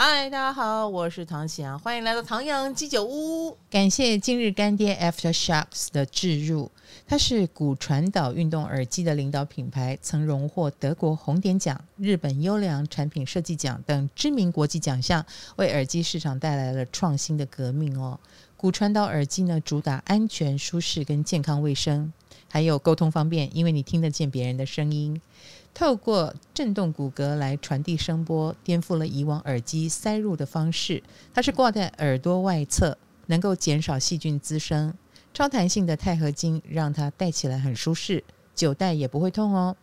嗨，大家好，我是唐綺阳，欢迎来到唐阳鸡酒屋。感谢今日干爹 AfterShocks 的置入，它是骨传导运动耳机的领导品牌，曾荣获德国红点奖、日本优良产品设计奖等知名国际奖项，为耳机市场带来了创新的革命哦。骨传导耳机呢，主打安全、舒适跟健康卫生，还有沟通方便，因为你听得见别人的声音。透过震动骨骼来传递声波，颠覆了以往耳机塞入的方式。它是挂在耳朵外侧，能够减少细菌滋生。超弹性的钛合金让它戴起来很舒适，久戴也不会痛哦。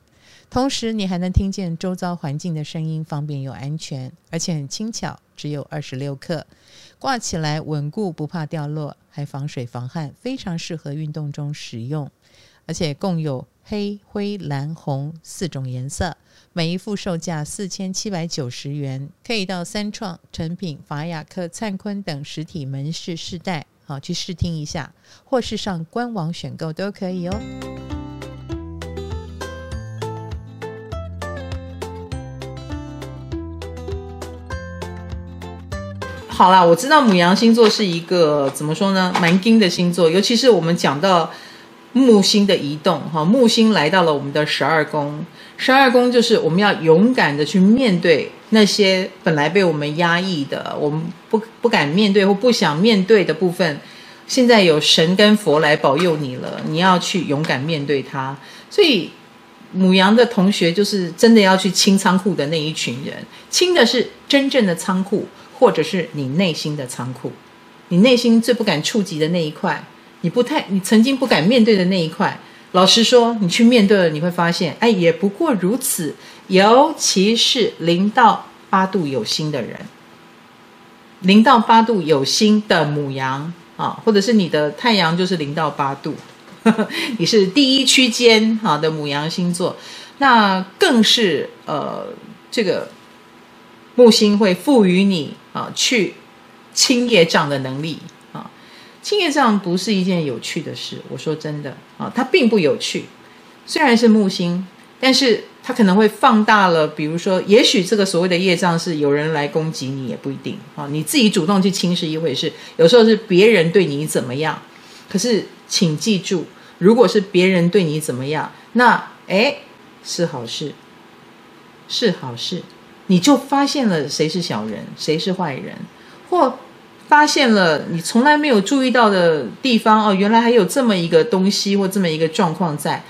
同时，你还能听见周遭环境的声音，方便又安全，而且很轻巧，只有二十六克，挂起来稳固，不怕掉落，还防水防汗，非常适合运动中使用。而且共有黑、灰、蓝、红四种颜色，每一副售价四千七百九十元，可以到三创、诚品、法雅克、灿坤等实体门市试戴，好去试听一下，或是上官网选购都可以哦。好啦，我知道母羊星座是一个怎么说呢，蛮金的星座，尤其是我们讲到。木星的移动，哈，木星来到了我们的十二宫，十二宫就是我们要勇敢的去面对那些本来被我们压抑的，我们不不敢面对或不想面对的部分，现在有神跟佛来保佑你了，你要去勇敢面对它。所以，母羊的同学就是真的要去清仓库的那一群人，清的是真正的仓库，或者是你内心的仓库，你内心最不敢触及的那一块。你不太，你曾经不敢面对的那一块，老实说，你去面对了，你会发现，哎，也不过如此。尤其是零到八度有星的人，零到八度有星的母羊啊，或者是你的太阳就是零到八度，呵呵，你是第一区间好的母羊星座，那更是呃，这个木星会赋予你啊去清业障的能力。清业障不是一件有趣的事，我说真的啊，它并不有趣。虽然是木星，但是它可能会放大了。比如说，也许这个所谓的业障是有人来攻击你，也不一定啊。你自己主动去轻视一回事，有时候是别人对你怎么样。可是请记住，如果是别人对你怎么样，那诶是好事，是好事，你就发现了谁是小人，谁是坏人，或。发现了你从来没有注意到的地方哦，原来还有这么一个东西或这么一个状况在。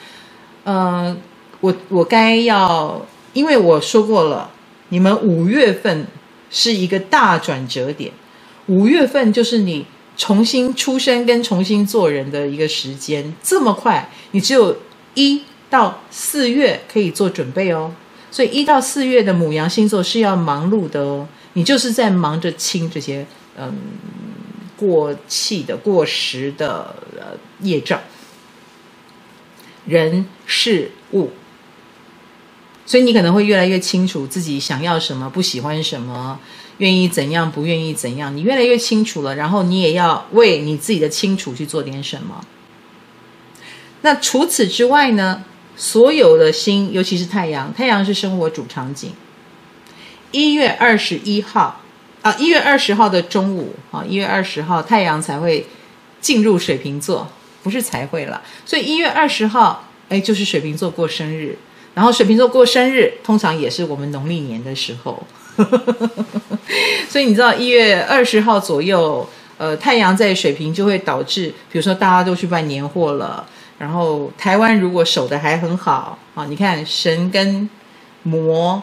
呃，我我该要，因为我说过了，你们五月份是一个大转折点，五月份就是你重新出生跟重新做人的一个时间，这么快，你只有一到四月可以做准备哦。所以一到四月的母羊星座是要忙碌的哦，你就是在忙着清这些。嗯，过气的、过时的呃业障，人事物，所以你可能会越来越清楚自己想要什么，不喜欢什么，愿意怎样，不愿意怎样，你越来越清楚了。然后你也要为你自己的清楚去做点什么。那除此之外呢？所有的星，尤其是太阳，太阳是生活主场景。一月二十一号。啊，一月二十号的中午，啊，一月二十号太阳才会进入水瓶座，不是才会了。所以一月二十号，哎，就是水瓶座过生日。然后水瓶座过生日，通常也是我们农历年的时候。所以你知道，一月二十号左右，呃，太阳在水瓶就会导致，比如说大家都去办年货了。然后台湾如果守的还很好，啊，你看神跟魔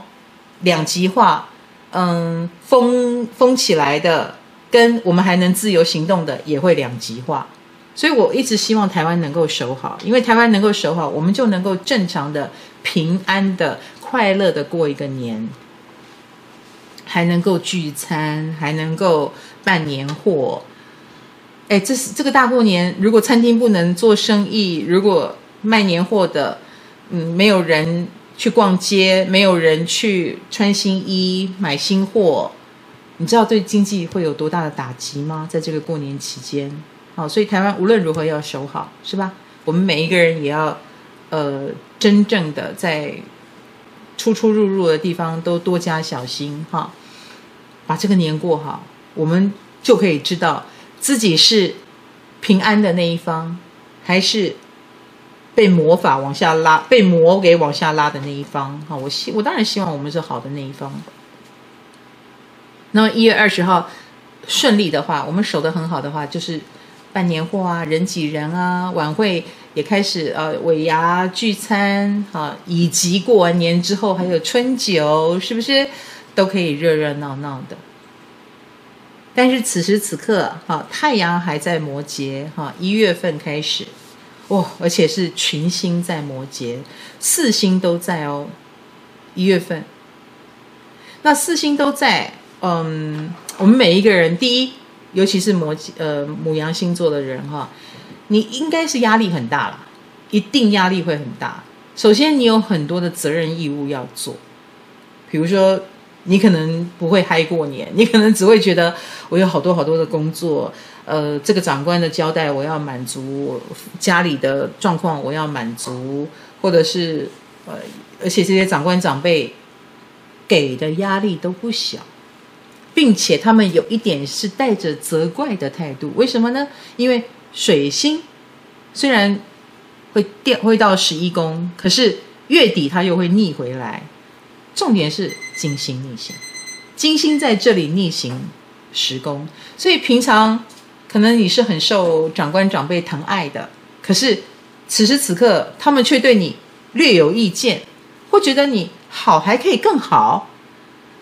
两极化。嗯，封封起来的，跟我们还能自由行动的，也会两极化。所以我一直希望台湾能够守好，因为台湾能够守好，我们就能够正常的、平安的、快乐的过一个年，还能够聚餐，还能够办年货。哎，这是这个大过年，如果餐厅不能做生意，如果卖年货的，嗯，没有人。去逛街，没有人去穿新衣、买新货，你知道对经济会有多大的打击吗？在这个过年期间，好，所以台湾无论如何要守好，是吧？我们每一个人也要，呃，真正的在出出入入的地方都多加小心，哈。把这个年过好，我们就可以知道自己是平安的那一方，还是被魔法往下拉、被魔给往下拉的那一方。哈，我希我当然希望我们是好的那一方。那么一月二十号顺利的话，我们守得很好的话，就是办年货啊，人挤人啊，晚会也开始呃尾牙聚餐啊，以及过完年之后还有春酒，是不是都可以热热闹闹的？但是此时此刻，哈，太阳还在摩羯，哈，一月份开始，哇，而且是群星在摩羯，四星都在哦，一月份。那四星都在，嗯，我们每一个人，第一，尤其是摩羯，呃，母羊星座的人，哈，你应该是压力很大了，一定压力会很大。首先，你有很多的责任义务要做，比如说。你可能不会嗨过年，你可能只会觉得我有好多好多的工作，呃，这个长官的交代我要满足，家里的状况我要满足，或者是呃，而且这些长官长辈给的压力都不小，并且他们有一点是带着责怪的态度，为什么呢？因为水星虽然会掉会到十一宫，可是月底它又会逆回来。重点是金星逆行，金星在这里逆行十宫，所以平常可能你是很受长官长辈疼爱的，可是此时此刻他们却对你略有意见，或觉得你好还可以更好，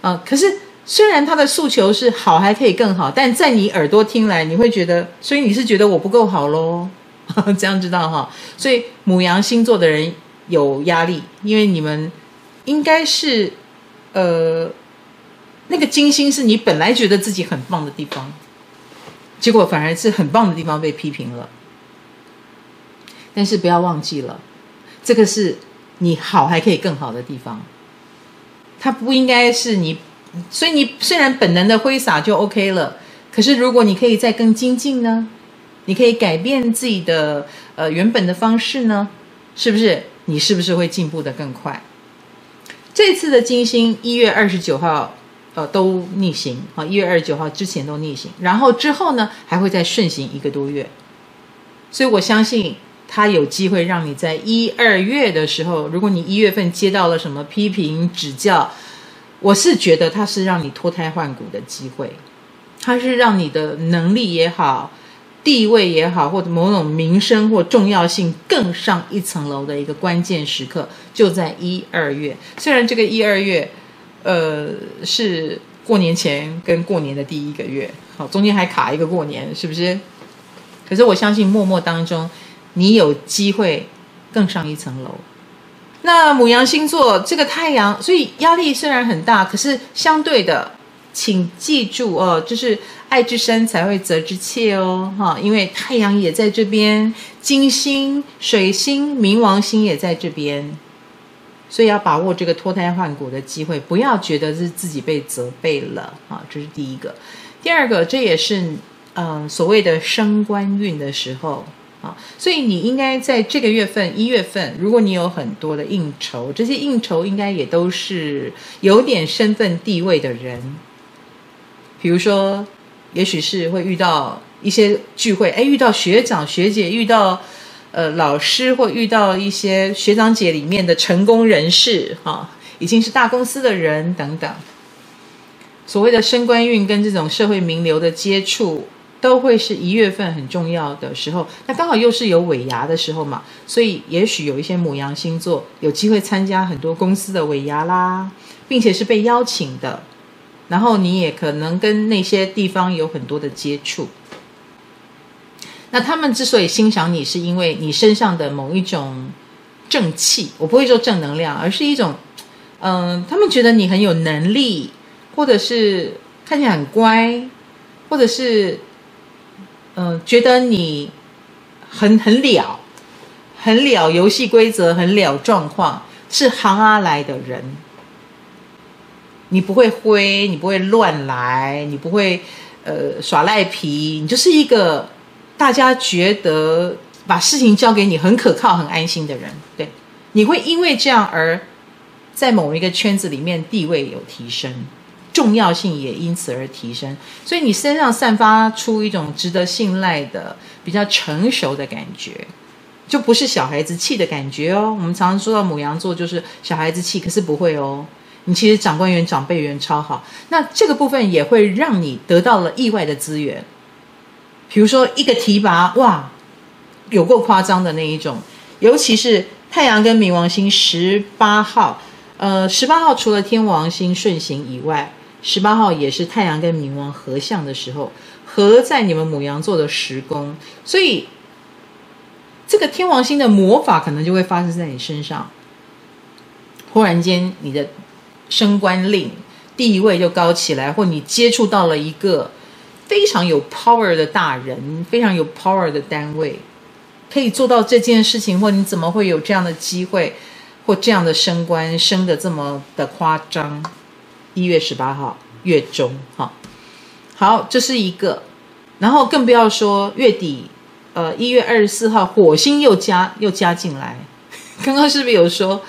啊、可是虽然他的诉求是好还可以更好，但在你耳朵听来，你会觉得，所以你是觉得我不够好喽？这样知道哈？所以牡羊星座的人有压力，因为你们。应该是，呃，那个金星是你本来觉得自己很棒的地方，结果反而是很棒的地方被批评了。但是不要忘记了，这个是你好还可以更好的地方，它不应该是你，所以你虽然本能的挥洒就 OK 了，可是如果你可以再更精进呢？你可以改变自己的呃原本的方式呢？是不是？你是不是会进步的更快？这次的金星一月二十九号，呃，都逆行啊，一月二十九号之前都逆行，然后之后呢，还会再顺行一个多月，所以我相信它有机会让你在一二月的时候，如果你一月份接到了什么批评指教，我是觉得它是让你脱胎换骨的机会，它是让你的能力也好。地位也好，或者某种名声或重要性更上一层楼的一个关键时刻，就在一二月。虽然这个一二月，呃，是过年前跟过年的第一个月，好，中间还卡一个过年，是不是？可是我相信，默默当中，你有机会更上一层楼。那母羊星座这个太阳，所以压力虽然很大，可是相对的。请记住哦，就是爱之深才会责之切哦，哈，因为太阳也在这边，金星、水星、冥王星也在这边，所以要把握这个脱胎换骨的机会，不要觉得是自己被责备了，哈，这是第一个。第二个，这也是嗯、呃、所谓的升官运的时候啊，所以你应该在这个月份一月份，如果你有很多的应酬，这些应酬应该也都是有点身份地位的人。比如说，也许是会遇到一些聚会，哎，遇到学长学姐，遇到呃老师，或遇到一些学长姐里面的成功人士，哈、已经是大公司的人等等。所谓的升官运跟这种社会名流的接触，都会是一月份很重要的时候。那刚好又是有尾牙的时候嘛，所以也许有一些母羊星座有机会参加很多公司的尾牙啦，并且是被邀请的。然后你也可能跟那些地方有很多的接触。那他们之所以欣赏你，是因为你身上的某一种正气，我不会说正能量，而是一种，嗯、他们觉得你很有能力，或者是看起来很乖，或者是，嗯、觉得你很很了，很了游戏规则，很了状况，是行阿来的人。你不会灰，你不会乱来，你不会呃耍赖皮，你就是一个大家觉得把事情交给你很可靠、很安心的人。对，你会因为这样而在某一个圈子里面地位有提升。重要性也因此而提升。所以你身上散发出一种值得信赖的、比较成熟的感觉，就不是小孩子气的感觉哦。我们常常说到母羊座就是小孩子气，可是不会哦。你其实长官员、长辈缘超好，那这个部分也会让你得到了意外的资源。比如说一个提拔，哇，有够夸张的那一种，尤其是太阳跟冥王星十八号，呃，十八号除了天王星顺行以外，十八号也是太阳跟冥王合相的时候，合在你们母羊座的时宫，所以这个天王星的魔法可能就会发生在你身上，忽然间你的升官令地位就高起来，或你接触到了一个。非常有 power 的大人，非常有 power 的单位，可以做到这件事情，或你怎么会有这样的机会，或这样的升官升得这么的夸张？一月十八号月中，哈，好，这是一个，然后更不要说月底，呃，一月二十四号火星又加又加进来，刚刚是不是有说，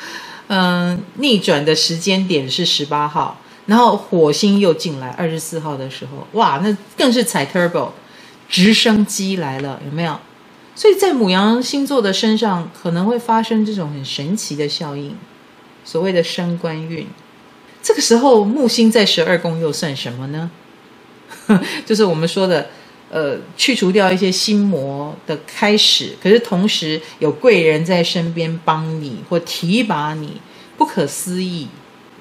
嗯、逆转的时间点是十八号？然后火星又进来，二十四号的时候，哇，那更是踩 turbo，直升机来了，有没有？所以在母羊星座的身上可能会发生这种很神奇的效应，所谓的升官运。这个时候木星在十二宫又算什么呢？就是我们说的，呃，去除掉一些心魔的开始。可是同时有贵人在身边帮你或提拔你，不可思议。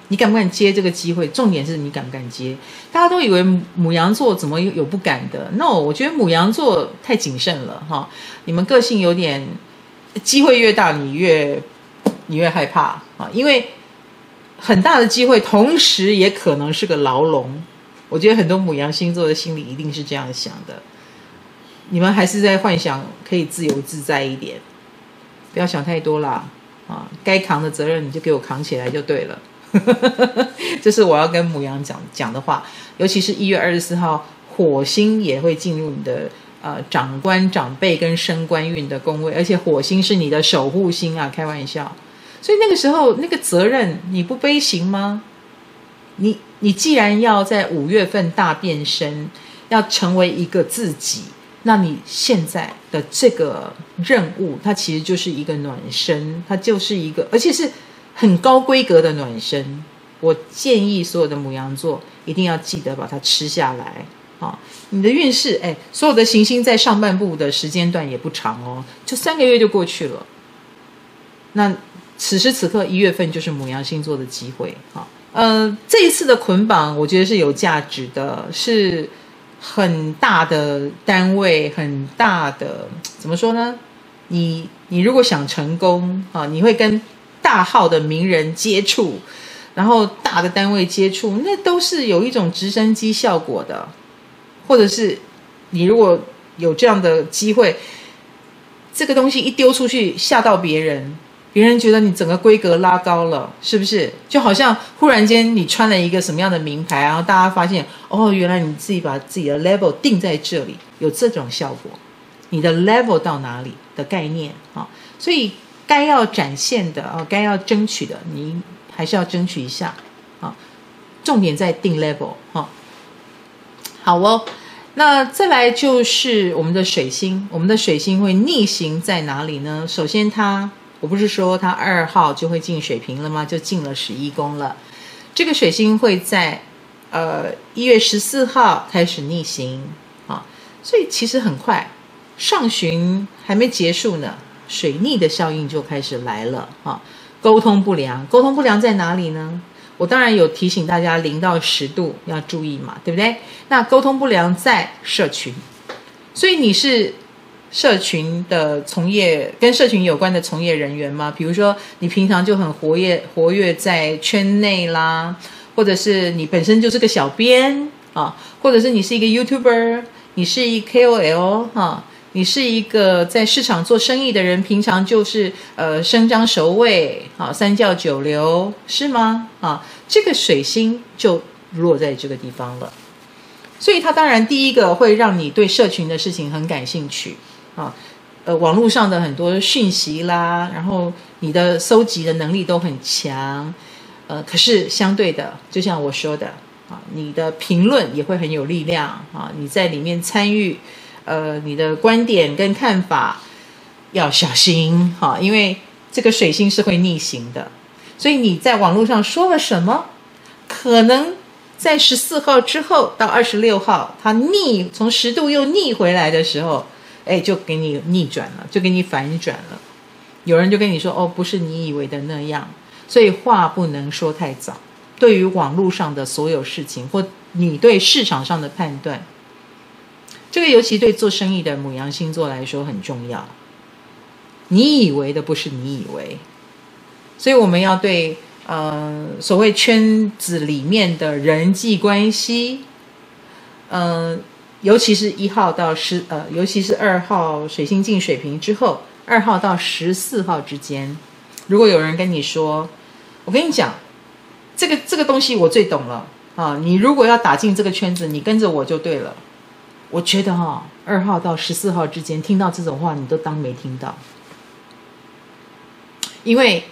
你敢不敢接这个机会？重点是你敢不敢接？大家都以为母羊座怎么有不敢的？No，我觉得母羊座太谨慎了哈。你们个性有点，机会越大，你越你越害怕啊，因为很大的机会，同时也可能是个牢笼。我觉得很多母羊星座的心里一定是这样想的。你们还是在幻想可以自由自在一点，不要想太多啦啊！该扛的责任你就给我扛起来就对了。这是我要跟母羊讲讲的话，尤其是一月二十四号，火星也会进入你的呃长官、长辈跟升官运的宫位，而且火星是你的守护星啊，开玩笑。所以那个时候那个责任你不背行吗？你你既然要在五月份大变身，要成为一个自己，那你现在的这个任务，它其实就是一个暖身，它就是一个，而且是。很高规格的暖身，我建议所有的母羊座一定要记得把它吃下来啊！你的运势，哎，所有的行星在上半部的时间段也不长哦，就三个月就过去了。那此时此刻一月份就是母羊星座的机会啊！呃，这一次的捆绑，我觉得是有价值的，是很大的单位，很大的，怎么说呢？你你如果想成功啊，你会跟。大号的名人接触，然后大的单位接触，那都是有一种直升机效果的，或者是你如果有这样的机会，这个东西一丢出去吓到别人，别人觉得你整个规格拉高了，是不是？就好像忽然间你穿了一个什么样的名牌，然后大家发现哦，原来你自己把自己的 level 定在这里，有这种效果，你的 level 到哪里的概念啊，所以。该要展现的哦，该要争取的，你还是要争取一下啊。重点在定 level 哈。好哦，那再来就是我们的水星，我们的水星会逆行在哪里呢？首先，它我不是说它二号就会进水瓶了吗？就进了十一宫了。这个水星会在呃一月十四号开始逆行啊，所以其实很快，上旬还没结束呢。水逆的效应就开始来了啊！沟通不良，沟通不良在哪里呢？我当然有提醒大家，零到十度要注意嘛，对不对？那沟通不良在社群，所以你是社群的从业，跟社群有关的从业人员吗？比如说你平常就很活跃，活跃在圈内啦，或者是你本身就是个小编啊，或者是你是一个 YouTuber，你是一 KOL 哈、啊。你是一个在市场做生意的人，平常就是呃生张熟位，啊三教九流是吗？啊，这个水星就落在这个地方了，所以它当然第一个会让你对社群的事情很感兴趣啊，呃网络上的很多讯息啦，然后你的搜集的能力都很强，呃可是相对的，就像我说的，啊，你的评论也会很有力量啊，你在里面参与，呃，你的观点跟看法要小心哈，因为这个水星是会逆行的，所以你在网络上说了什么，可能在十四号之后到二十六号，它逆从十度又逆回来的时候，哎，就给你逆转了，就给你反转了。有人就跟你说：“哦，不是你以为的那样。”所以话不能说太早。对于网络上的所有事情，或你对市场上的判断，这个尤其对做生意的母羊星座来说很重要。你以为的不是你以为，所以我们要对呃所谓圈子里面的人际关系，嗯、尤其是一号到十呃，尤其是二号水星进水瓶之后，二号到十四号之间，如果有人跟你说，我跟你讲，这个这个东西我最懂了啊！你如果要打进这个圈子，你跟着我就对了。我觉得哈、哦，二号到十四号之间听到这种话，你都当没听到，因为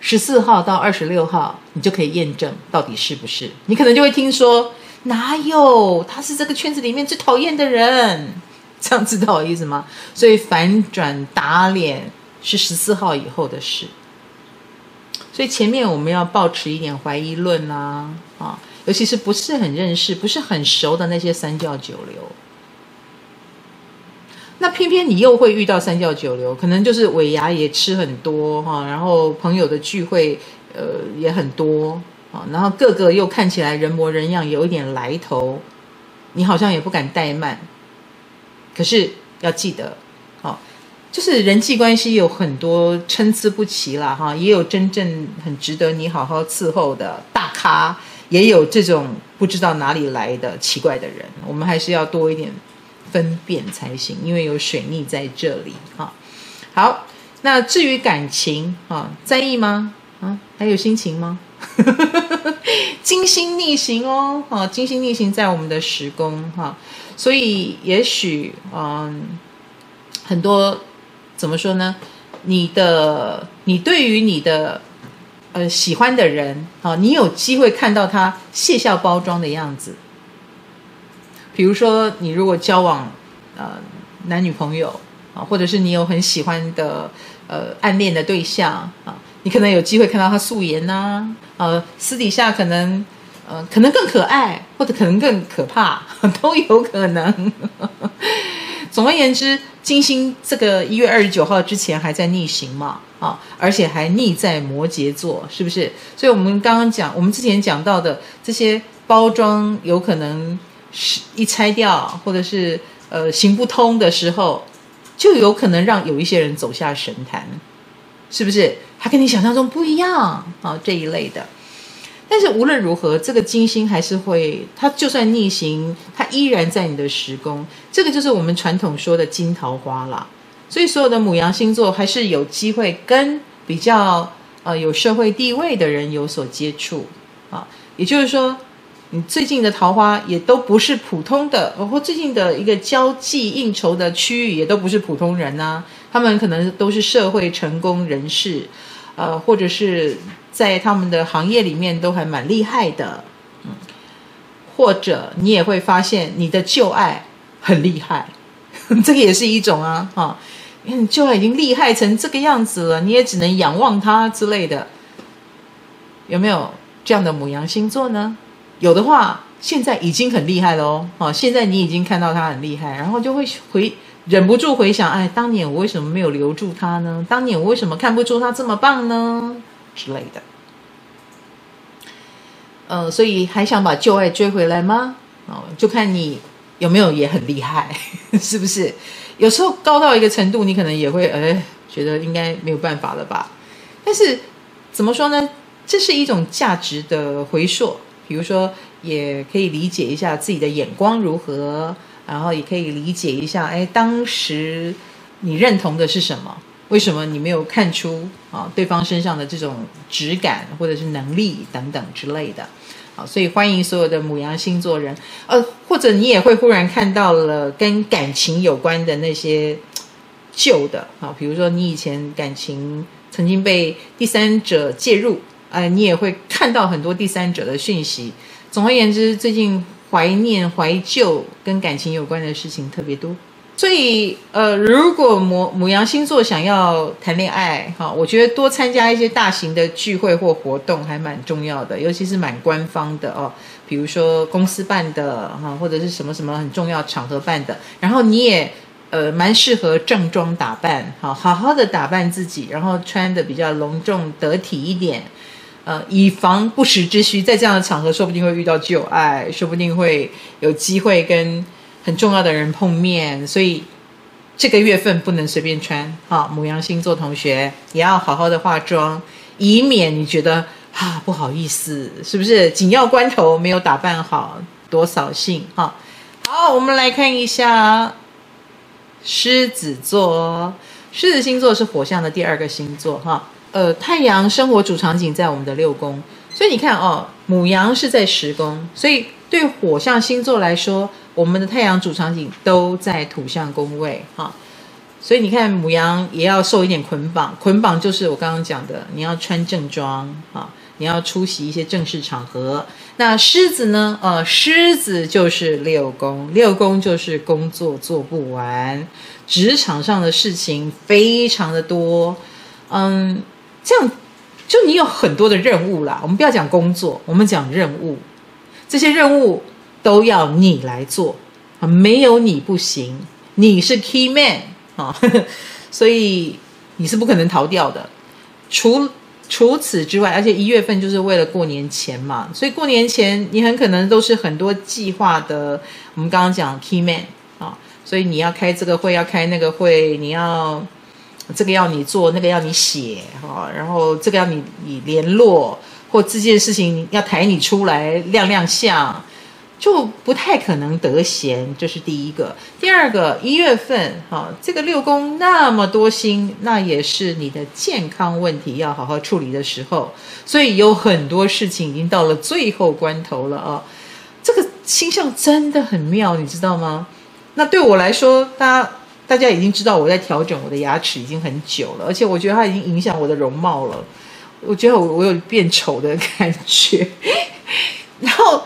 十四号到二十六号，你就可以验证到底是不是。你可能就会听说，哪有他是这个圈子里面最讨厌的人？这样知道我意思吗？所以反转打脸是十四号以后的事。所以前面我们要抱持一点怀疑论啦，啊，尤其是不是很认识、不是很熟的那些三教九流。那偏偏你又会遇到三教九流，可能就是尾牙也吃很多哈，然后朋友的聚会呃也很多啊，然后个个又看起来人模人样，有一点来头，你好像也不敢怠慢。可是要记得，好。就是人际关系有很多参差不齐啦，哈，也有真正很值得你好好伺候的大咖，也有这种不知道哪里来的奇怪的人，我们还是要多一点分辨才行，因为有水逆在这里，哈。好，那至于感情，啊，在意吗？啊，还有心情吗？金星逆行哦，哈，金星逆行在我们的时宫，哈，所以也许，嗯，很多。怎么说呢？你的你对于你的呃喜欢的人啊，你有机会看到他卸下包装的样子。比如说，你如果交往呃男女朋友啊，或者是你有很喜欢的呃暗恋的对象啊，你可能有机会看到他素颜呐，呃私底下可能呃可能更可爱，或者可能更可怕，都有可能。总而言之，金星这个一月二十九号之前还在逆行嘛，啊，而且还逆在摩羯座，是不是？所以我们刚刚讲，我们之前讲到的这些包装，有可能是一拆掉，或者是呃行不通的时候，就有可能让有一些人走下神坛，是不是？他跟你想象中不一样啊，这一类的。但是无论如何，这个金星还是会，它就算逆行，它依然在你的时宫。这个就是我们传统说的金桃花啦。所以所有的牡羊星座还是有机会跟比较呃有社会地位的人有所接触啊。也就是说，你最近的桃花也都不是普通的，包括最近的一个交际应酬的区域也都不是普通人呐、啊。他们可能都是社会成功人士，呃，或者是。在他们的行业里面都还蛮厉害的，嗯，或者你也会发现你的旧爱很厉害，这个也是一种啊，哈，因为你旧爱已经厉害成这个样子了，你也只能仰望他之类的，有没有这样的母羊星座呢？有的话，现在已经很厉害了哦，啊，现在你已经看到他很厉害，然后就会回忍不住回想，哎，当年我为什么没有留住他呢？当年我为什么看不出他这么棒呢？之类的，呃，所以还想把旧爱追回来吗？哦，就看你有没有也很厉害，是不是？有时候高到一个程度，你可能也会哎，觉得应该没有办法了吧？但是怎么说呢？这是一种价值的回溯，比如说，也可以理解一下自己的眼光如何，然后也可以理解一下，哎，当时你认同的是什么？为什么你没有看出啊对方身上的这种质感或者是能力等等之类的？好，所以欢迎所有的牡羊星座人，呃，或者你也会忽然看到了跟感情有关的那些旧的啊，比如说你以前感情曾经被第三者介入，哎、呃，你也会看到很多第三者的讯息，总而言之，最近怀念、怀旧跟感情有关的事情特别多。所以，呃，如果牡牡羊星座想要谈恋爱，哈，我觉得多参加一些大型的聚会或活动还蛮重要的，尤其是蛮官方的哦，比如说公司办的哈，或者是什么什么很重要场合办的。然后你也呃蛮适合正装打扮，哈，好好的打扮自己，然后穿的比较隆重得体一点，呃，以防不时之需，在这样的场合说不定会遇到旧爱，说不定会有机会跟。很重要的人碰面，所以这个月份不能随便穿。好，牡羊星座同学也要好好的化妆，以免你觉得啊不好意思，是不是？紧要关头没有打扮好，多扫兴。哈，好，我们来看一下狮子座。狮子星座是火象的第二个星座。哈，呃，太阳生活主场景在我们的六宫，所以你看哦，母羊是在十宫，所以对火象星座来说。我们的太阳主场景都在土象宫位，哈，所以你看母羊也要受一点捆绑，捆绑就是我刚刚讲的，你要穿正装，啊，你要出席一些正式场合。那狮子呢？呃，狮子就是六宫，六宫就是工作做不完，职场上的事情非常的多，嗯，这样就你有很多的任务啦。我们不要讲工作，我们讲任务，这些任务。都要你来做啊，没有你不行，你是 key man 啊，所以你是不可能逃掉的。除除此之外，而且一月份就是为了过年前嘛，所以过年前你很可能都是很多计划的。我们刚刚讲 key man 啊，所以你要开这个会，要开那个会，你要这个要你做，那个要你写啊，然后这个要你你联络，或这件事情要抬你出来亮亮相。就不太可能得闲，这是第一个。第二个，一月份，哈，这个六宫那么多星，那也是你的健康问题要好好处理的时候。所以有很多事情已经到了最后关头了啊！这个星象真的很妙，你知道吗？那对我来说，大家大家已经知道我在调整我的牙齿已经很久了，而且我觉得它已经影响我的容貌了。我觉得我我有变丑的感觉，然后。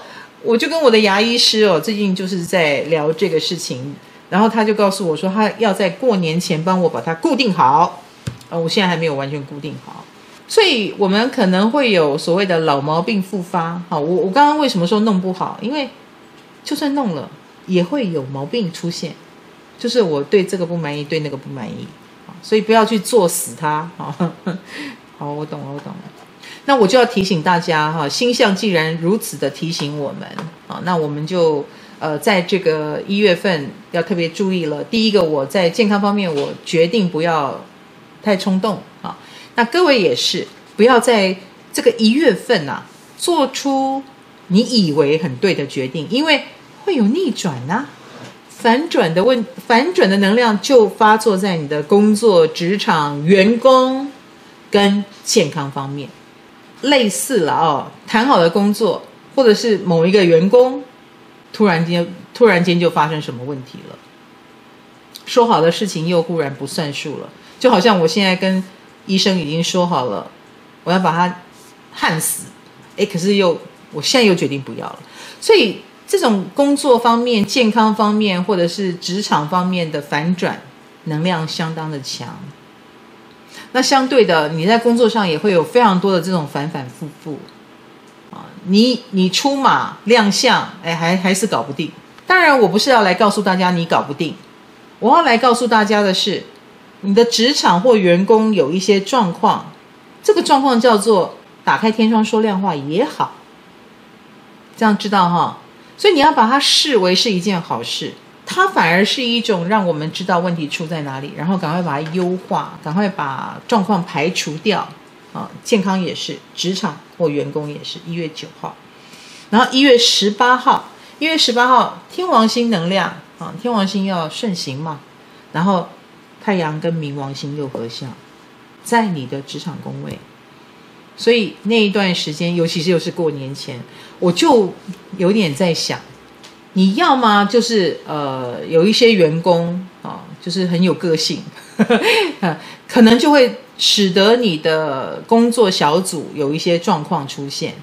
我就跟我的牙医师哦，最近就是在聊这个事情，然后他就告诉我说，他要在过年前帮我把它固定好，呃，我现在还没有完全固定好，所以我们可能会有所谓的老毛病复发。好，我我刚刚为什么说弄不好？因为就算弄了，也会有毛病出现，就是我对这个不满意，对那个不满意，所以不要去作死它。好，好，我懂了，我懂了。那我就要提醒大家哈，星象既然如此的提醒我们啊，那我们就呃在这个一月份要特别注意了。第一个，我在健康方面，我决定不要太冲动啊。那各位也是，不要在这个一月份呐做出你以为很对的决定，因为会有逆转呐，反转的问，反转的能量就发作在你的工作、职场、员工跟健康方面。类似了哦，谈好的工作，或者是某一个员工，突然间突然间就发生什么问题了，说好的事情又忽然不算数了，就好像我现在跟医生已经说好了，我要把他焊死，诶，可是又我现在又决定不要了，所以这种工作方面、健康方面，或者是职场方面的反转，能量相当的强。那相对的，你在工作上也会有非常多的这种反反复复，啊，你你出马亮相，哎，还还是搞不定。当然，我不是要来告诉大家你搞不定，我要来告诉大家的是，你的职场或员工有一些状况，这个状况叫做打开天窗说亮话也好，这样知道哈？所以你要把它视为是一件好事。它反而是一种让我们知道问题出在哪里，然后赶快把它优化，赶快把状况排除掉。啊，健康也是，职场或员工也是。一月九号，然后一月十八号，一月十八号天王星能量啊，天王星要顺行嘛，然后太阳跟冥王星又合相，在你的职场宫位，所以那一段时间，尤其是又是过年前，我就有点在想。你要么就是呃有一些员工啊，就是很有个性，呵呵，可能就会使得你的工作小组有一些状况出现。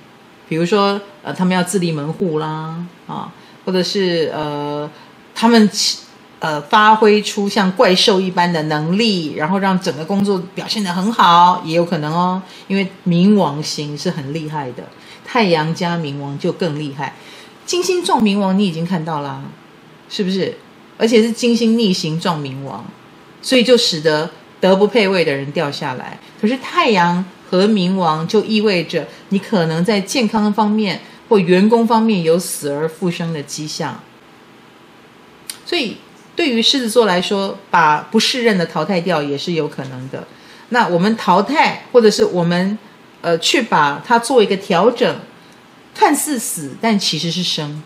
比如说呃，他们要自立门户啦，啊，或者是呃，他们呃发挥出像怪兽一般的能力，然后让整个工作表现得很好，也有可能哦，因为冥王星是很厉害的，太阳加冥王就更厉害。金星撞冥王，你已经看到啦，是不是？而且是金星逆行撞冥王，所以就使得德不配位的人掉下来。可是太阳和冥王就意味着你可能在健康方面或员工方面有死而复生的迹象。所以对于狮子座来说，把不适任的淘汰掉也是有可能的。那我们淘汰，或者是我们呃去把它做一个调整。看似死，但其实是生，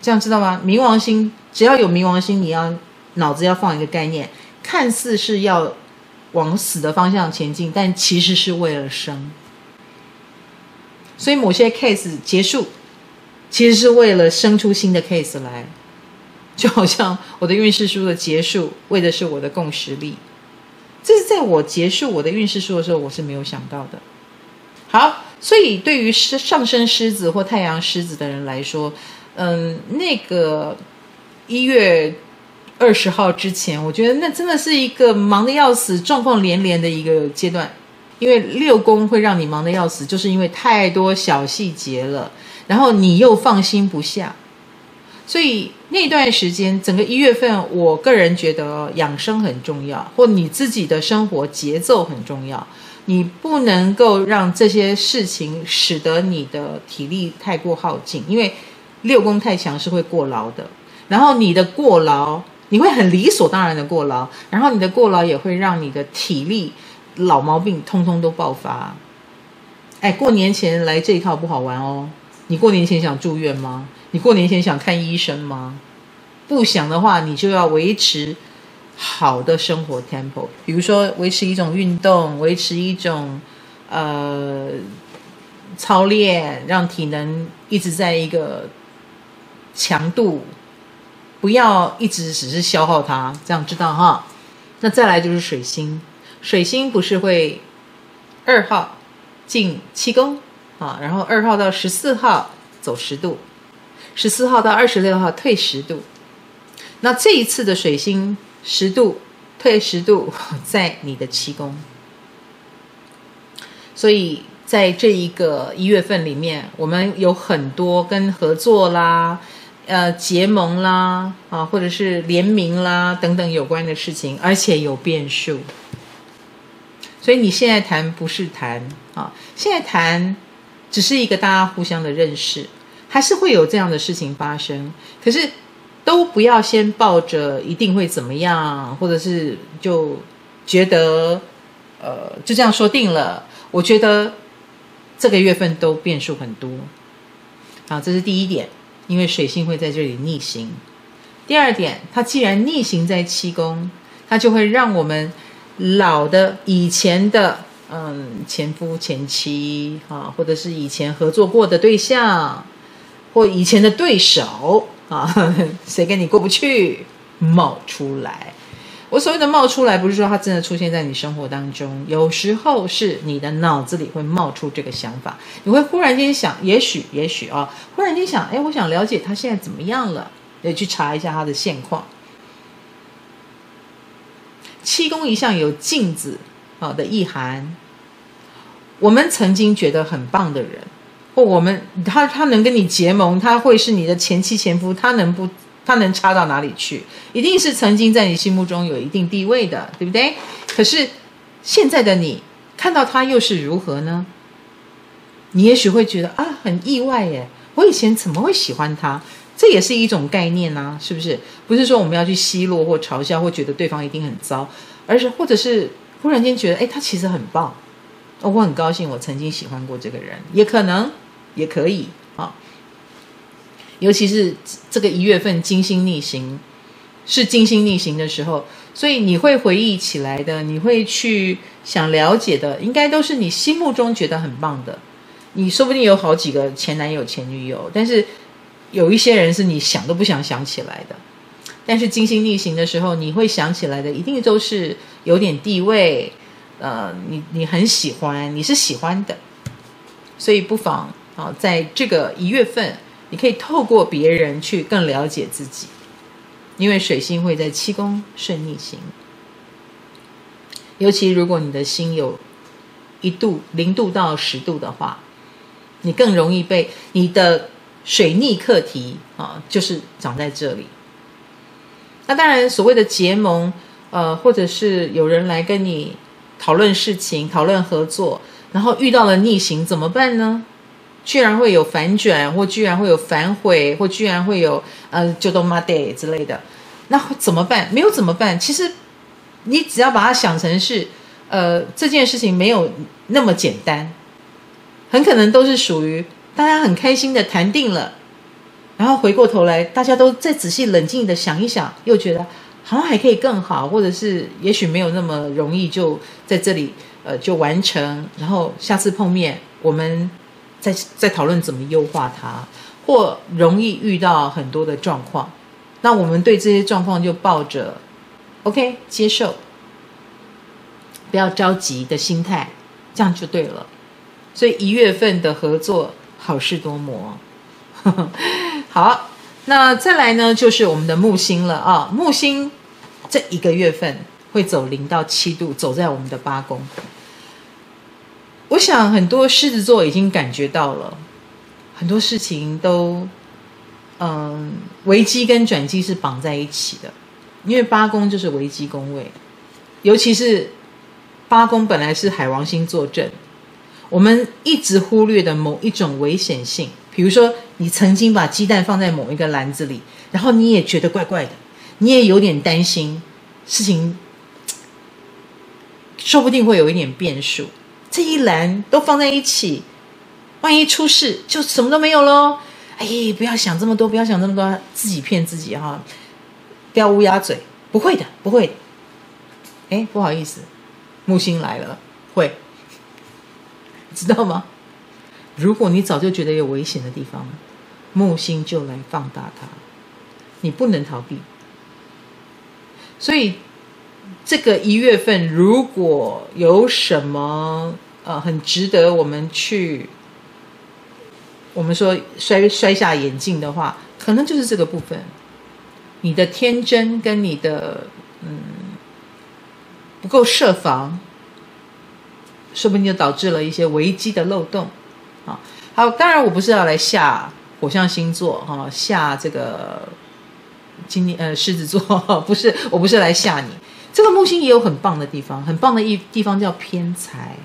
这样知道吗？冥王星只要有冥王星，你要脑子要放一个概念，看似是要往死的方向前进，但其实是为了生。所以某些 case 结束，其实是为了生出新的 case 来，就好像我的运势书的结束，为的是我的共识力。这是在我结束我的运势书的时候，我是没有想到的。好。所以，对于狮上升狮子或太阳狮子的人来说，嗯，那个一月二十号之前，我觉得那真的是一个忙得要死、状况连连的一个阶段。因为六宫会让你忙得要死，就是因为太多小细节了，然后你又放心不下。所以那段时间，整个一月份，我个人觉得养生很重要，或你自己的生活节奏很重要。你不能够让这些事情使得你的体力太过耗尽，因为六宫太强是会过劳的。然后你的过劳，你会很理所当然的过劳，然后你的过劳也会让你的体力老毛病通通都爆发。哎，过年前来这一套不好玩哦。你过年前想住院吗？你过年前想看医生吗？不想的话，你就要维持。好的生活 tempo，比如说维持一种运动，维持一种呃操练，让体能一直在一个强度，不要一直只是消耗它，这样知道哈？那再来就是水星，水星不是会二号进七宫啊，然后二号到十四号走十度，十四号到二十六号退十度，那这一次的水星。十度退十度，在你的七宫，所以在这一个一月份里面，我们有很多跟合作啦、呃结盟啦啊，或者是联名啦等等有关的事情，而且有变数。所以你现在谈不是谈啊，现在谈只是一个大家互相的认识，还是会有这样的事情发生。可是。都不要先抱着一定会怎么样，或者是就觉得呃就这样说定了。我觉得这个月份都变数很多。啊，这是第一点，因为水星会在这里逆行。第二点，它既然逆行在七宫，它就会让我们老的以前的嗯前夫前妻啊，或者是以前合作过的对象，或以前的对手。啊，谁跟你过不去？冒出来。我所谓的冒出来，不是说它真的出现在你生活当中，有时候是你的脑子里会冒出这个想法，你会忽然间想，也许，也许啊，忽然间想，哎，我想了解他现在怎么样了，得去查一下他的现况。七宫一向有镜子啊的意涵，我们曾经觉得很棒的人。我们他他能跟你结盟，他会是你的前妻前夫，他能不他能差到哪里去？一定是曾经在你心目中有一定地位的，对不对？可是现在的你看到他又是如何呢？你也许会觉得啊，很意外耶！我以前怎么会喜欢他？这也是一种概念啊，是不是？不是说我们要去奚落或嘲笑，或觉得对方一定很糟，而是或者是忽然间觉得，哎，他其实很棒。哦，我很高兴，我曾经喜欢过这个人，也可能。也可以啊，尤其是这个一月份金星逆行，是金星逆行的时候，所以你会回忆起来的，你会去想了解的，应该都是你心目中觉得很棒的。你说不定有好几个前男友、前女友，但是有一些人是你想都不想想起来的。但是金星逆行的时候，你会想起来的，一定都是有点地位，呃，你你很喜欢，你是喜欢的，所以不妨。啊，在这个一月份，你可以透过别人去更了解自己，因为水星会在七宫顺逆行。尤其如果你的心有一度零度到十度的话，你更容易被你的水逆课题啊，就是长在这里。那当然，所谓的结盟，呃，或者是有人来跟你讨论事情、讨论合作，然后遇到了逆行，怎么办呢？居然会有反转，或居然会有反悔，或居然会有呃，就都妈的之类的，那怎么办？没有怎么办？其实。你只要把它想成是，呃，这件事情没有那么简单，很可能都是属于大家很开心的谈定了，然后回过头来，大家都再仔细冷静的想一想，又觉得好像还可以更好，或者是也许没有那么容易就在这里呃就完成，然后下次碰面我们在在讨论怎么优化它，或容易遇到很多的状况，那我们对这些状况就抱着。OK，接受，不要着急的心态，这样就对了。所以一月份的合作好事多磨。好，那再来呢，就是我们的木星了啊。木星这一个月份会走零到七度，走在我们的八宫。我想很多狮子座已经感觉到了，很多事情都，嗯，危机跟转机是绑在一起的。因为八宫就是危机宫位，尤其是八宫本来是海王星坐镇，我们一直忽略的某一种危险性，比如说你曾经把鸡蛋放在某一个篮子里，然后你也觉得怪怪的，你也有点担心事情，说不定会有一点变数。这一栏都放在一起，万一出事就什么都没有喽。哎，不要想这么多，不要想这么多，自己骗自己哈。不要乌鸦嘴，不会的，不会的。哎，不好意思，木星来了，会，知道吗？如果你早就觉得有危险的地方，木星就来放大它，你不能逃避。所以这个一月份，如果有什么呃很值得我们去，我们说摔摔下眼镜的话，可能就是这个部分。你的天真跟你的嗯不够设防，说不定就导致了一些危机的漏洞。啊，好，当然我不是要来吓火象星座哈，吓这个今年呃狮子座，不是，我不是来吓你。这个木星也有很棒的地方，很棒的一地方叫偏财。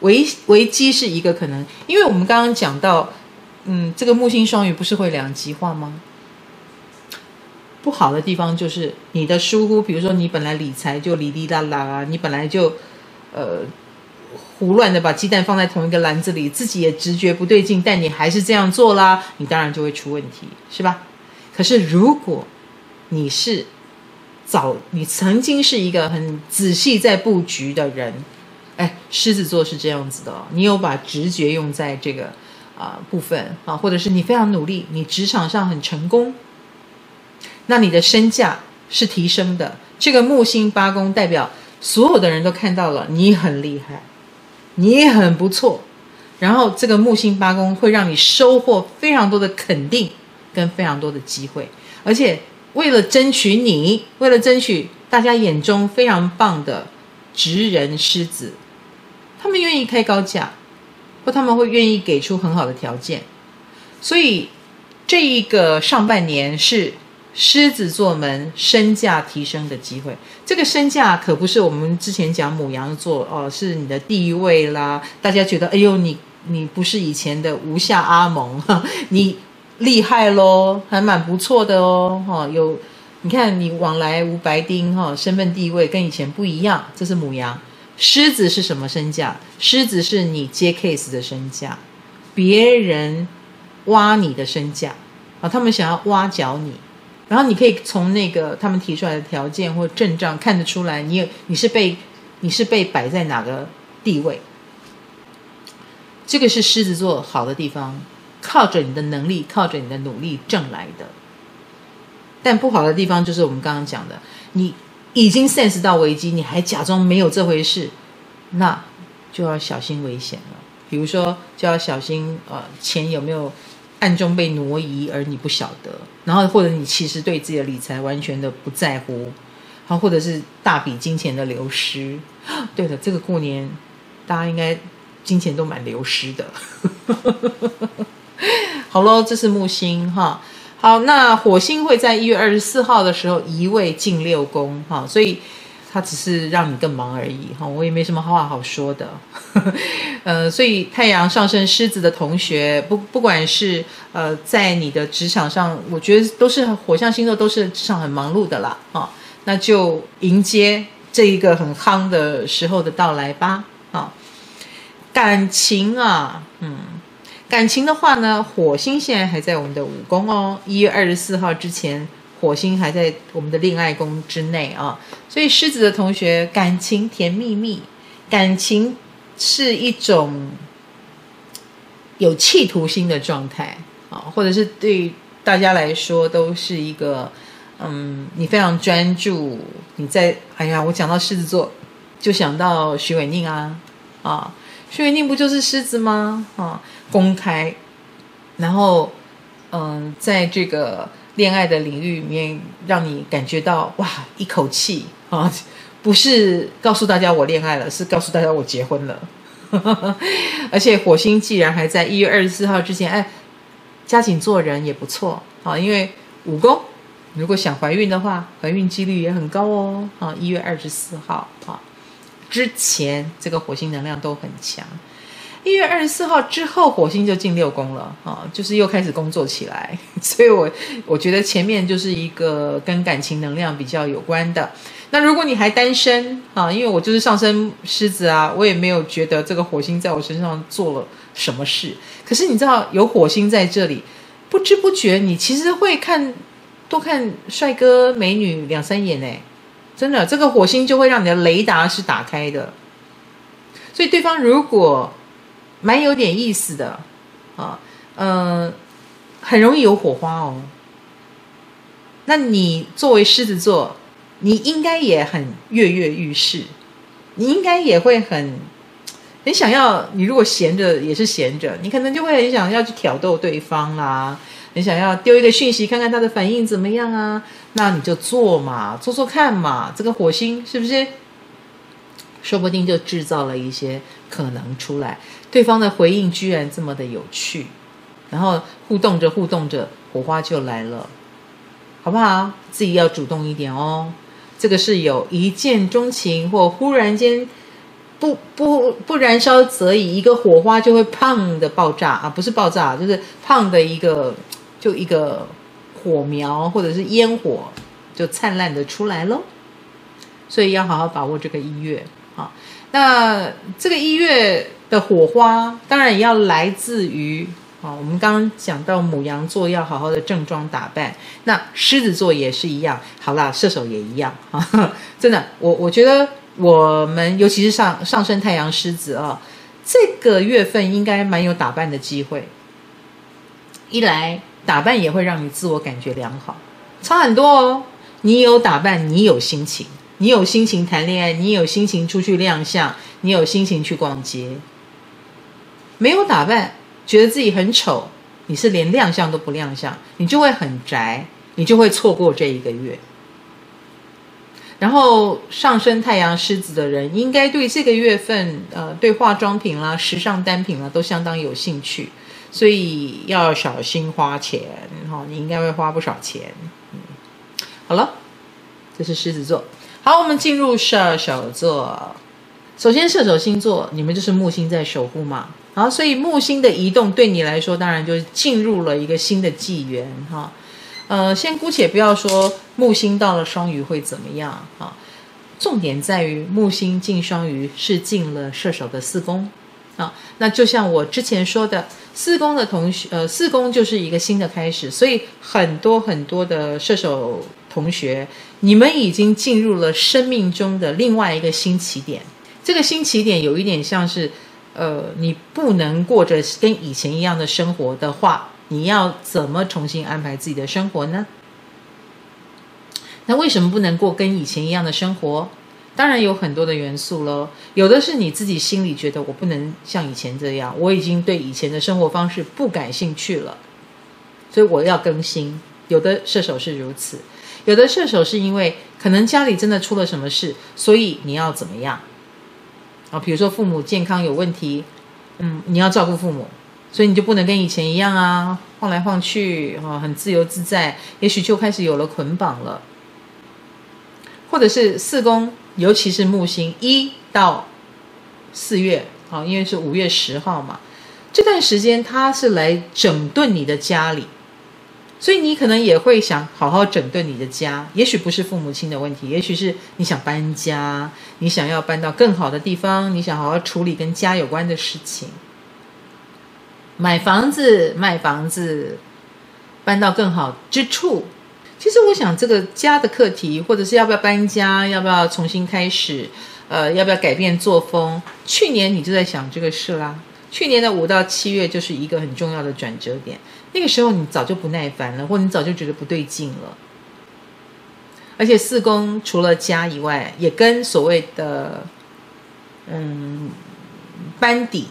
危危机是一个可能，因为我们刚刚讲到，嗯，这个木星双鱼不是会两极化吗？不好的地方就是你的疏忽，比如说你本来理财就哩哩啦啦啊，你本来就呃胡乱的把鸡蛋放在同一个篮子里，自己也直觉不对劲，但你还是这样做啦，你当然就会出问题，是吧？可是如果你是早，你曾经是一个很仔细在布局的人，哎，狮子座是这样子的，你有把直觉用在这个啊、部分啊，或者是你非常努力，你职场上很成功。那你的身价是提升的，这个木星八宫代表所有的人都看到了你很厉害，你很不错，然后这个木星八宫会让你收获非常多的肯定跟非常多的机会，而且为了争取你，为了争取大家眼中非常棒的职人狮子，他们愿意开高价，或他们会愿意给出很好的条件，所以这一个上半年是。狮子座们身价提升的机会，这个身价可不是我们之前讲母羊座哦，是你的地位啦。大家觉得，哎呦，你你不是以前的吴下阿蒙，你厉害喽，还蛮不错的哦。哈，有你看你往来无白丁哈，身份地位跟以前不一样。这是牡羊，狮子是什么身价？狮子是你接 case 的身价，别人挖你的身价啊，他们想要挖角你。然后你可以从那个他们提出来的条件或阵仗看得出来你，你你是被你是被摆在哪个地位？这个是狮子座好的地方，靠着你的能力，靠着你的努力挣来的。但不好的地方就是我们刚刚讲的，你已经 sense 到危机，你还假装没有这回事，那就要小心危险了。比如说就要小心呃钱有没有暗中被挪移而你不晓得，然后或者你其实对自己的理财完全的不在乎，好，或者是大笔金钱的流失。对的，这个过年大家应该金钱都蛮流失的。好喽，这是木星哈。好，那火星会在一月二十四号的时候移位进六宫哈，所以它只是让你更忙而已哈。我也没什么话好说的。呃，所以太阳上升狮子的同学，不不管是呃在你的职场上，我觉得都是火象星座，都是职场很忙碌的啦啊。那就迎接这一个很夯的时候的到来吧啊。感情啊，嗯。感情的话呢，火星现在还在我们的五宫哦。一月二十四号之前，火星还在我们的恋爱宫之内啊。所以狮子的同学，感情甜蜜蜜，感情是一种有企图心的状态啊，或者是对大家来说都是一个嗯，你非常专注。你在哎呀，我讲到狮子座，就想到徐伟宁啊啊，徐伟宁不就是狮子吗？啊。公开，然后，嗯，在这个恋爱的领域里面，让你感觉到哇，一口气啊，不是告诉大家我恋爱了，是告诉大家我结婚了。而且火星既然还在一月二十四号之前，哎，加紧做人也不错啊，因为五宫，如果想怀孕的话，怀孕几率也很高哦。啊，一月二十四号啊之前，这个火星能量都很强。一月二十四号之后，火星就进六宫了啊，就是又开始工作起来。所以我我觉得前面就是一个跟感情能量比较有关的。那如果你还单身啊，因为我就是上升狮子啊，我也没有觉得这个火星在我身上做了什么事。可是你知道，有火星在这里，不知不觉你其实会看多看帅哥美女两三眼呢。真的，这个火星就会让你的雷达是打开的。所以对方如果蛮有点意思的，啊，嗯，很容易有火花哦。那你作为狮子座，你应该也很跃跃欲试，你应该也会很很想要。你如果闲着也是闲着，你可能就会很想要去挑逗对方啦，很想要丢一个讯息看看他的反应怎么样啊。那你就做嘛，做做看嘛。这个火星是不是？说不定就制造了一些可能出来。对方的回应居然这么的有趣，然后互动着互动着，火花就来了，好不好？自己要主动一点哦。这个是有一见钟情或忽然间不不不燃烧则已，一个火花就会胖的爆炸啊！不是爆炸，就是胖的一个就一个火苗或者是烟火就灿烂的出来喽。所以要好好把握这个一月。那这个一月。的火花当然也要来自于啊，我们刚刚讲到母羊座要好好的正装打扮，那狮子座也是一样。好啦，射手也一样啊，真的，我我觉得我们尤其是上上升太阳狮子啊，这个月份应该蛮有打扮的机会。一来打扮也会让你自我感觉良好，差很多哦。你有打扮，你有心情，你有心情谈恋爱，你有心情出去亮相，你有心情去逛街。没有打扮，觉得自己很丑，你是连亮相都不亮相，你就会很宅，你就会错过这一个月。然后上升太阳狮子的人，应该对这个月份，呃，对化妆品啦、时尚单品啦，都相当有兴趣，所以要小心花钱，哈，你应该会花不少钱。嗯，好了，这是狮子座。好，我们进入射手座。首先，射手星座，你们就是木星在守护嘛。好，所以木星的移动对你来说，当然就进入了一个新的纪元哈。呃，先姑且不要说木星到了双鱼会怎么样哈，重点在于木星进双鱼是进了射手的四宫啊。那就像我之前说的，四宫的同学，呃，四宫就是一个新的开始，所以很多很多的射手同学，你们已经进入了生命中的另外一个新起点。这个新起点有一点像是。呃，你不能过着跟以前一样的生活的话，你要怎么重新安排自己的生活呢？那为什么不能过跟以前一样的生活？当然有很多的元素咯，有的是你自己心里觉得我不能像以前这样，我已经对以前的生活方式不感兴趣了，所以我要更新。有的射手是如此，有的射手是因为可能家里真的出了什么事，所以你要怎么样？啊，比如说父母健康有问题，嗯，你要照顾父母，所以你就不能跟以前一样啊，晃来晃去啊，很自由自在，也许就开始有了捆绑了，或者是四宫。尤其是木星一到四月，啊，因为是五月十号嘛，这段时间它是来整顿你的家里，所以你可能也会想好好整顿你的家。也许不是父母亲的问题，也许是你想搬家，你想要搬到更好的地方，你想好好处理跟家有关的事情，买房子、卖房子，搬到更好之处。其实我想，这个家的课题，或者是要不要搬家，要不要重新开始，呃，要不要改变作风？去年你就在想这个事啦。去年的五到七月就是一个很重要的转折点。那个时候你早就不耐烦了，或你早就觉得不对劲了。而且四宫除了家以外，也跟所谓的嗯班底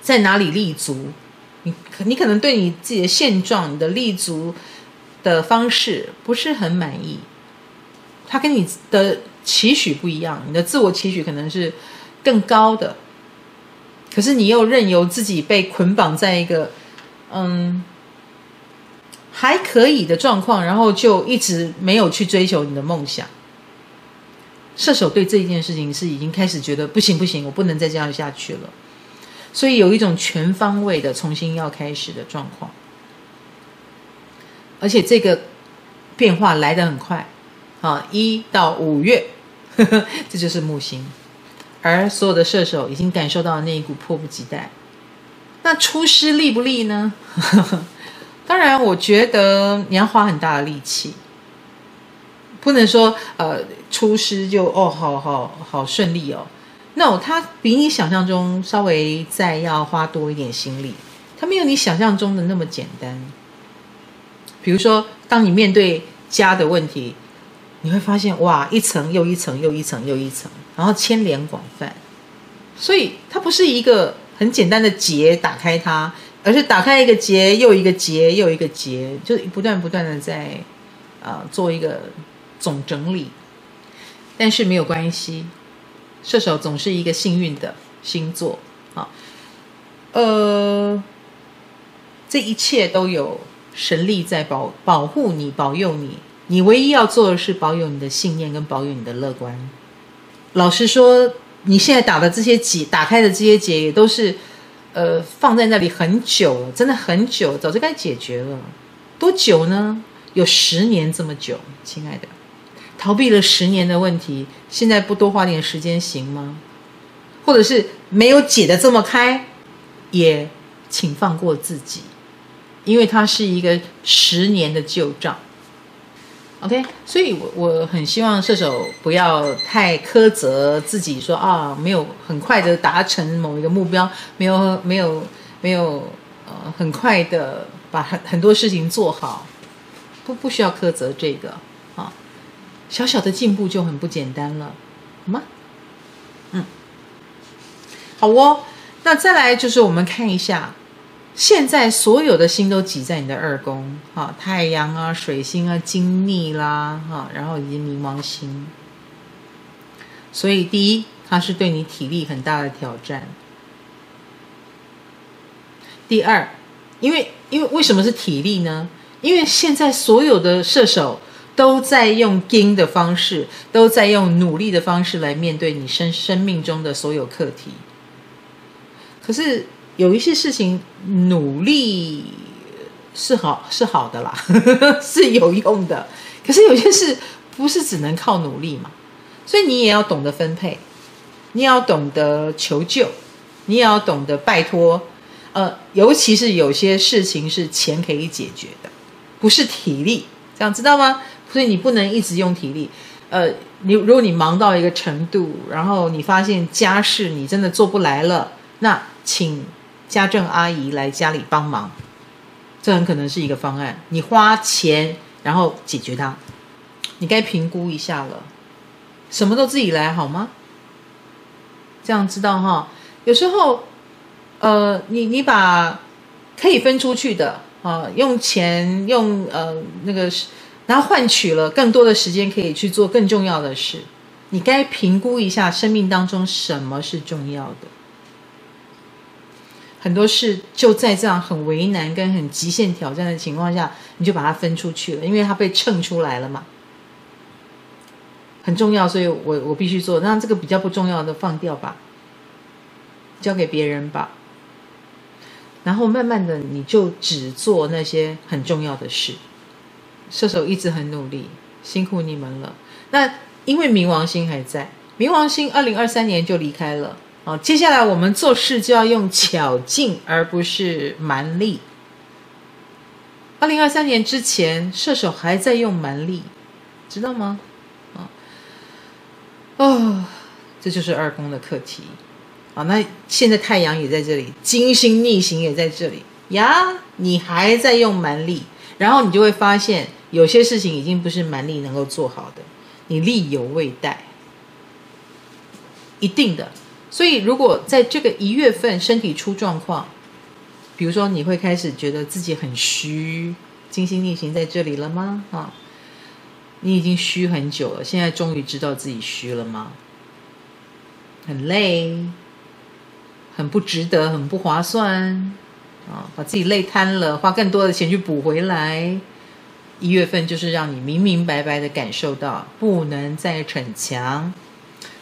在哪里立足，你你可能对你自己的现状，你的立足。的方式不是很满意，他跟你的期许不一样，你的自我期许可能是更高的，可是你又任由自己被捆绑在一个嗯还可以的状况，然后就一直没有去追求你的梦想。射手对这一件事情是已经开始觉得不行不行，我不能再这样下去了，所以有一种全方位的重新要开始的状况。而且这个变化来得很快，啊，一到五月，呵呵，这就是木星，而所有的射手已经感受到那一股迫不及待。那出师利不利呢？当然，我觉得你要花很大的力气，不能说呃出师就哦好好好顺利哦。No，它比你想象中稍微再要花多一点心力，他没有你想象中的那么简单。比如说，当你面对家的问题，你会发现哇，一层又一层又一层又一层，然后牵连广泛，所以它不是一个很简单的结打开它，而是打开一个结又一个结又一个结，就不断不断的在啊、呃、做一个总整理。但是没有关系，射手总是一个幸运的星座啊，呃，这一切都有。神力在保保护你，保佑你。你唯一要做的是保有你的信念，跟保有你的乐观。老实说，你现在打的这些结，打开的这些结，也都是，呃，放在那里很久了，真的很久，早就该解决了。多久呢？有十年这么久，亲爱的，逃避了十年的问题，现在不多花点时间行吗？或者是没有解的这么开，也请放过自己。因为它是一个十年的旧账，OK，所以我我很希望射手不要太苛责自己说，啊，没有很快的达成某一个目标，没有没有没有呃很快的把很很多事情做好，不不需要苛责这个啊，小小的进步就很不简单了，好吗？嗯，好哦，那再来就是我们看一下。现在所有的星都挤在你的二宫，哈，太阳啊、水星啊、金逆啦，哈，然后以及冥王星。所以第一，它是对你体力很大的挑战。第二，因为因为为什么是体力呢？因为现在所有的射手都在用拼的方式，都在用努力的方式来面对你生生命中的所有课题。可是。有一些事情努力是好是好的啦，是有用的。可是有些事不是只能靠努力嘛，所以你也要懂得分配，你也要懂得求救，你也要懂得拜托。呃，尤其是有些事情是钱可以解决的，不是体力，这样知道吗？所以你不能一直用体力。呃，你如果你忙到一个程度，然后你发现家事你真的做不来了，那请。家政阿姨来家里帮忙，这很可能是一个方案。你花钱然后解决它，你该评估一下了。什么都自己来好吗？这样知道哈？有时候，呃，你你把可以分出去的啊，用钱用呃那个，然后换取了更多的时间，可以去做更重要的事。你该评估一下生命当中什么是重要的。很多事就在这样很为难跟很极限挑战的情况下，你就把它分出去了，因为它被称出来了嘛。很重要，所以我我必须做。那这个比较不重要的放掉吧，交给别人吧。然后慢慢的，你就只做那些很重要的事。射手一直很努力，辛苦你们了。那因为冥王星还在，冥王星二零二三年就离开了。好，接下来我们做事就要用巧劲，而不是蛮力。二零二三年之前，射手还在用蛮力，知道吗？哦，这就是二宫的课题啊！那现在太阳也在这里，金星逆行也在这里呀，你还在用蛮力，然后你就会发现有些事情已经不是蛮力能够做好的，你力有未逮，一定的。所以如果在这个一月份身体出状况，比如说你会开始觉得自己很虚，金星逆行在这里了吗？啊？你已经虚很久了，现在终于知道自己虚了吗？很累，很不值得，很不划算啊！把自己累瘫了，花更多的钱去补回来。一月份就是让你明明白白的感受到不能再逞强，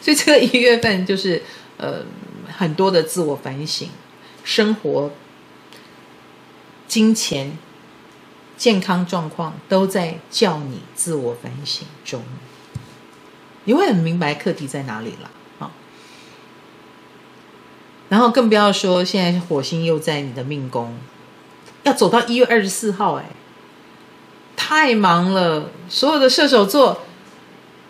所以这个一月份就是呃很多的自我反省，生活、金钱。健康状况都在叫你自我反省中，你会很明白课题在哪里了啊。然后更不要说现在火星又在你的命宫，要走到一月二十四号，哎，太忙了，所有的射手座。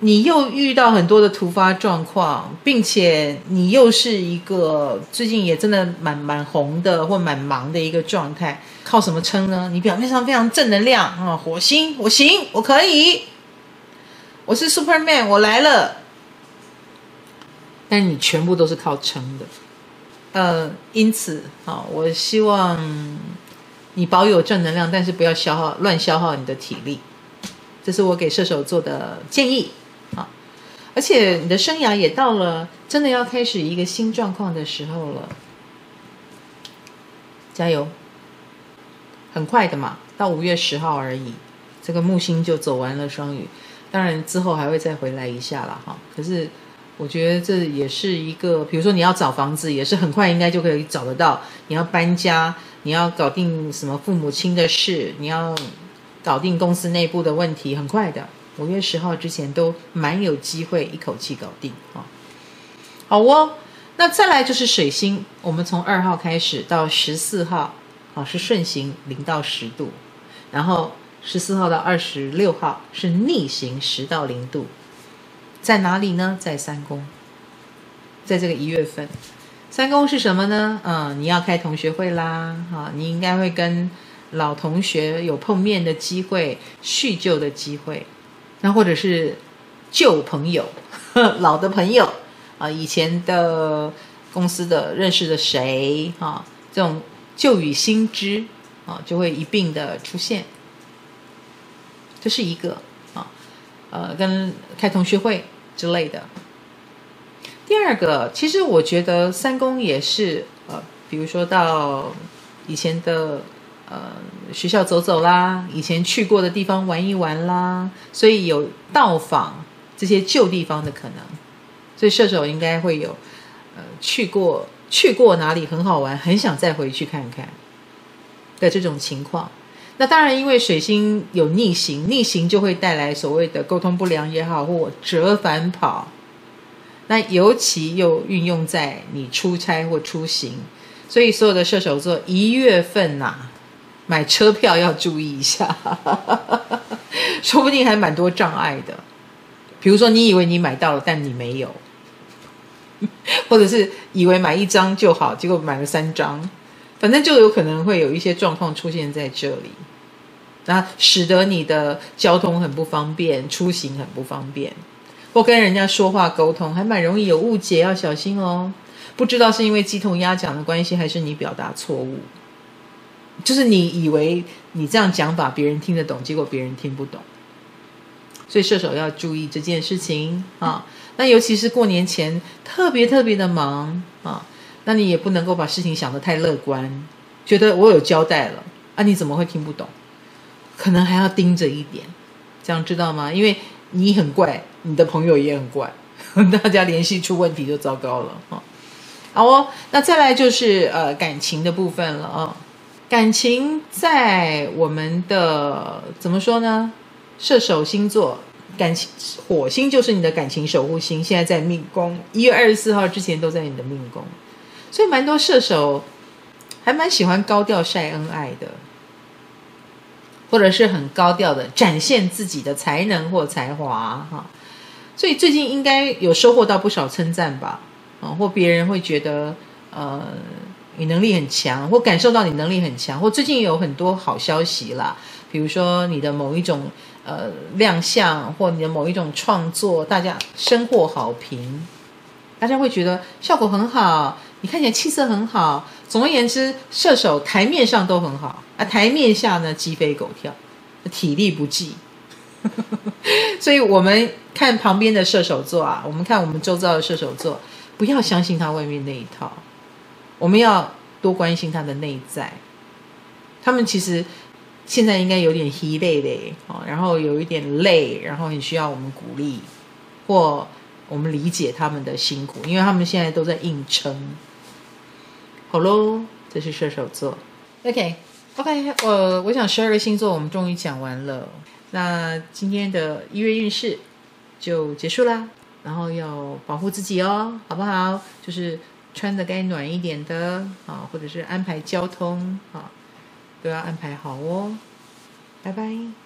你又遇到很多的突发状况，并且你又是一个最近也真的蛮蛮红的或蛮忙的一个状态，靠什么撑呢？你表面上非常正能量啊，火星，我行，我可以，我是 Superman，我来了。但你全部都是靠撑的，呃，因此啊，我希望你保有正能量，但是不要消耗乱消耗你的体力，这是我给射手座的建议。而且你的生涯也到了真的要开始一个新状况的时候了，加油！很快的嘛，到五月十号而已，这个木星就走完了双鱼，当然之后还会再回来一下了哈。可是我觉得这也是一个，比如说你要找房子，也是很快应该就可以找得到。你要搬家，你要搞定什么父母亲的事，你要搞定公司内部的问题，很快的。五月十号之前都蛮有机会一口气搞定啊！好哦，那再来就是水星，我们从二号开始到十四号，啊是顺行零到十度，然后十四号到二十六号是逆行十到零度，在哪里呢？在三宫，在这个一月份，三宫是什么呢？嗯，你要开同学会啦，啊，你应该会跟老同学有碰面的机会，叙旧的机会。那或者是旧朋友、老的朋友啊，以前的公司的认识的谁啊，这种旧与新知啊，就会一并的出现。这是一个啊，呃，跟开同学会之类的。第二个，其实我觉得三宫也是呃，比如说到以前的。呃，学校走走啦，以前去过的地方玩一玩啦，所以有到访这些旧地方的可能。所以射手应该会有，呃，去过去过哪里很好玩，很想再回去看看的这种情况。那当然，因为水星有逆行，逆行就会带来所谓的沟通不良也好，或折返跑。那尤其又运用在你出差或出行，所以所有的射手座一月份呐、买车票要注意一下，说不定还蛮多障碍的。比如说，你以为你买到了，但你没有，或者是以为买一张就好，结果买了三张，反正就有可能会有一些状况出现在这里，那使得你的交通很不方便，出行很不方便。或跟人家说话沟通，还蛮容易有误解，要小心哦。不知道是因为鸡同鸭讲的关系，还是你表达错误，就是你以为你这样讲法别人听得懂，结果别人听不懂。所以射手要注意这件事情啊。那尤其是过年前特别特别的忙啊，那你也不能够把事情想得太乐观，觉得我有交代了啊，你怎么会听不懂？可能还要盯着一点，这样知道吗？因为你很怪，你的朋友也很怪，大家联系出问题就糟糕了啊。好哦，那再来就是呃感情的部分了啊。感情在我们的怎么说呢？射手星座，感情火星就是你的感情守护星，现在在命宫，一月二十四号之前都在你的命宫，所以蛮多射手还蛮喜欢高调晒恩爱的，或者是很高调的展现自己的才能或才华哈，所以最近应该有收获到不少称赞吧，啊，或别人会觉得呃你能力很强，或感受到你能力很强，或最近有很多好消息啦，比如说你的某一种。呃，亮相或你的某一种创作，大家深获好评，大家会觉得效果很好，你看起来气色很好。总而言之，射手台面上都很好啊，台面下呢鸡飞狗跳，体力不济。所以我们看旁边的射手座啊，我们看我们周遭的射手座，不要相信他外面那一套，我们要多关心他的内在。他们其实。现在应该有点疲累累，然后有一点累，然后很需要我们鼓励，或我们理解他们的辛苦，因为他们现在都在硬撑。好喽，这是射手座。OK，OK，我我想十二个星座我们终于讲完了，那今天的一月运势就结束啦。然后要保护自己哦，好不好？就是穿的该暖一点的啊，或者是安排交通啊。都要安排好哦，拜拜。